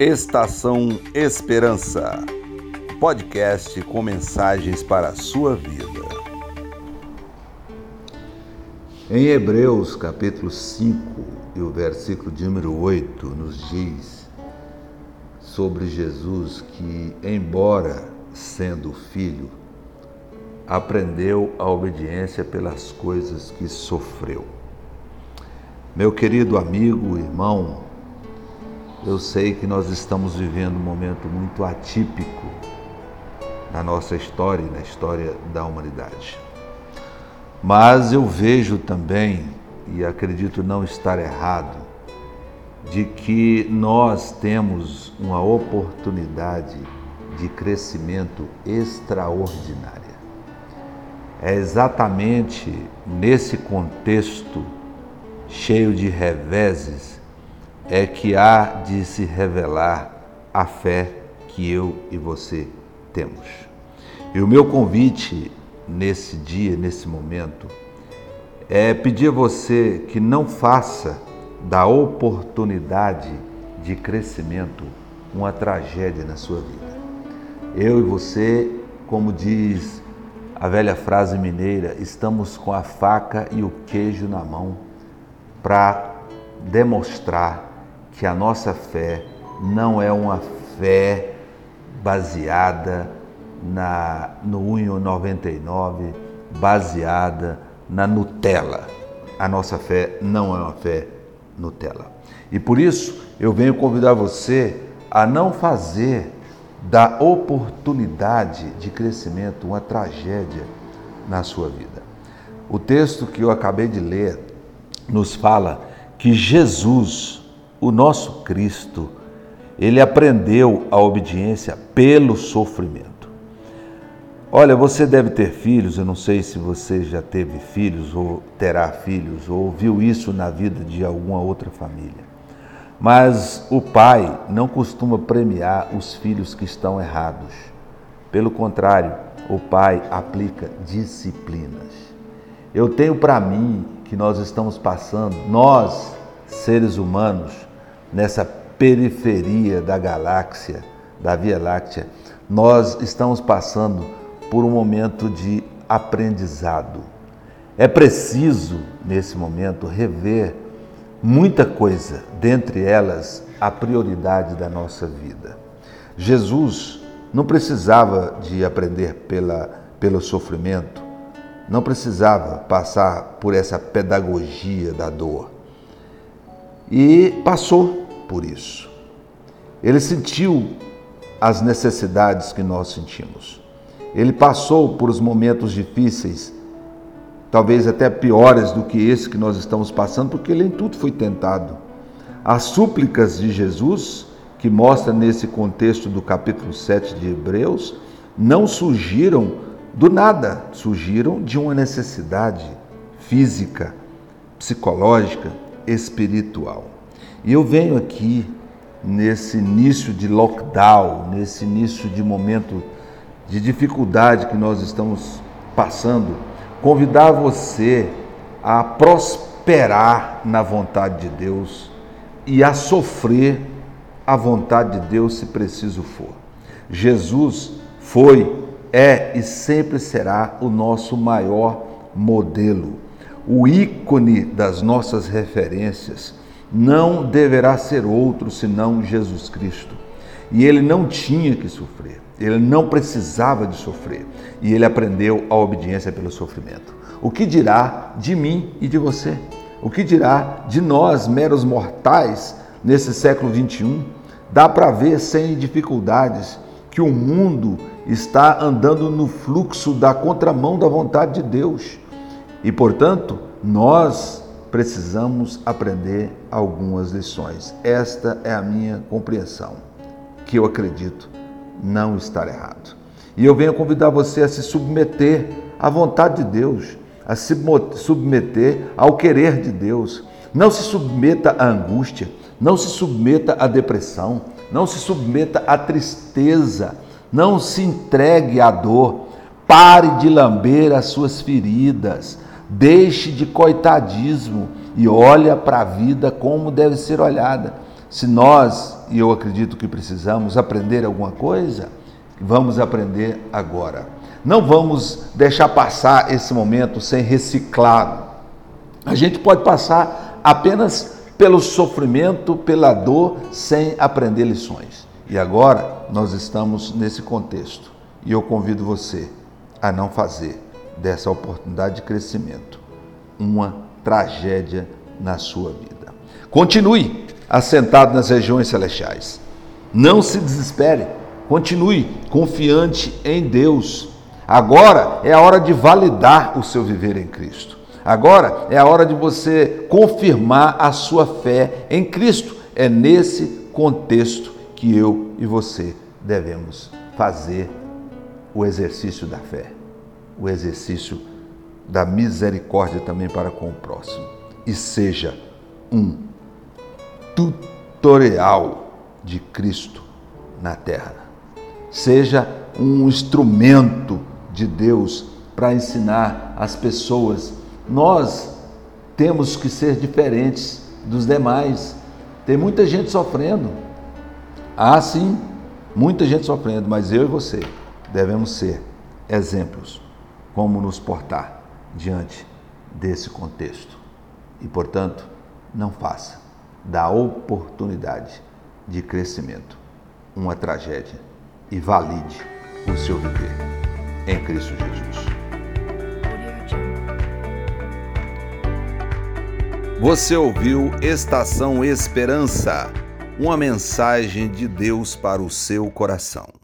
Estação Esperança. Podcast com mensagens para a sua vida. Em Hebreus, capítulo 5, e o versículo de número 8 nos diz sobre Jesus que, embora sendo filho, aprendeu a obediência pelas coisas que sofreu. Meu querido amigo, irmão, eu sei que nós estamos vivendo um momento muito atípico na nossa história e na história da humanidade. Mas eu vejo também, e acredito não estar errado, de que nós temos uma oportunidade de crescimento extraordinária. É exatamente nesse contexto cheio de reveses é que há de se revelar a fé que eu e você temos. E o meu convite nesse dia, nesse momento, é pedir a você que não faça da oportunidade de crescimento uma tragédia na sua vida. Eu e você, como diz a velha frase mineira, estamos com a faca e o queijo na mão para demonstrar que a nossa fé não é uma fé baseada na, no 1,99, baseada na Nutella. A nossa fé não é uma fé Nutella. E por isso eu venho convidar você a não fazer da oportunidade de crescimento uma tragédia na sua vida. O texto que eu acabei de ler nos fala que Jesus, o nosso Cristo, ele aprendeu a obediência pelo sofrimento. Olha, você deve ter filhos, eu não sei se você já teve filhos ou terá filhos, ou viu isso na vida de alguma outra família. Mas o pai não costuma premiar os filhos que estão errados. Pelo contrário, o pai aplica disciplinas. Eu tenho para mim que nós estamos passando, nós, seres humanos, nessa periferia da galáxia, da Via Láctea, nós estamos passando por um momento de aprendizado. É preciso, nesse momento, rever muita coisa, dentre elas a prioridade da nossa vida. Jesus não precisava de aprender pela, pelo sofrimento, não precisava passar por essa pedagogia da dor. E passou por isso. Ele sentiu as necessidades que nós sentimos. Ele passou por os momentos difíceis talvez até piores do que esse que nós estamos passando, porque ele em tudo foi tentado. As súplicas de Jesus, que mostra nesse contexto do capítulo 7 de Hebreus, não surgiram do nada, surgiram de uma necessidade física, psicológica, espiritual. E eu venho aqui nesse início de lockdown, nesse início de momento de dificuldade que nós estamos passando, convidar você a prosperar na vontade de Deus e a sofrer a vontade de Deus se preciso for. Jesus foi, é e sempre será o nosso maior modelo. O ícone das nossas referências não deverá ser outro senão Jesus Cristo. E ele não tinha que sofrer. Ele não precisava de sofrer e ele aprendeu a obediência pelo sofrimento. O que dirá de mim e de você? O que dirá de nós, meros mortais, nesse século 21? Dá para ver sem dificuldades que o mundo está andando no fluxo da contramão da vontade de Deus. E, portanto, nós precisamos aprender algumas lições. Esta é a minha compreensão, que eu acredito não estar errado. E eu venho convidar você a se submeter à vontade de Deus, a se submeter ao querer de Deus. Não se submeta à angústia, não se submeta à depressão, não se submeta à tristeza, não se entregue à dor. Pare de lamber as suas feridas, deixe de coitadismo e olha para a vida como deve ser olhada. Se nós, e eu acredito que precisamos aprender alguma coisa, vamos aprender agora. Não vamos deixar passar esse momento sem reciclá-lo. A gente pode passar apenas pelo sofrimento, pela dor, sem aprender lições. E agora nós estamos nesse contexto. E eu convido você a não fazer dessa oportunidade de crescimento uma tragédia na sua vida. Continue assentado nas regiões celestiais. Não se desespere. Continue confiante em Deus. Agora é a hora de validar o seu viver em Cristo. Agora é a hora de você confirmar a sua fé em Cristo. É nesse contexto que eu e você devemos fazer o exercício da fé, o exercício da misericórdia também para com o próximo. E seja um tutorial de Cristo na terra. Seja um instrumento de Deus para ensinar as pessoas. Nós temos que ser diferentes dos demais. Tem muita gente sofrendo. Ah, sim, muita gente sofrendo, mas eu e você devemos ser exemplos como nos portar diante desse contexto. E, portanto, não faça da oportunidade de crescimento uma tragédia e valide o seu viver em Cristo Jesus. Você ouviu Estação Esperança, uma mensagem de Deus para o seu coração.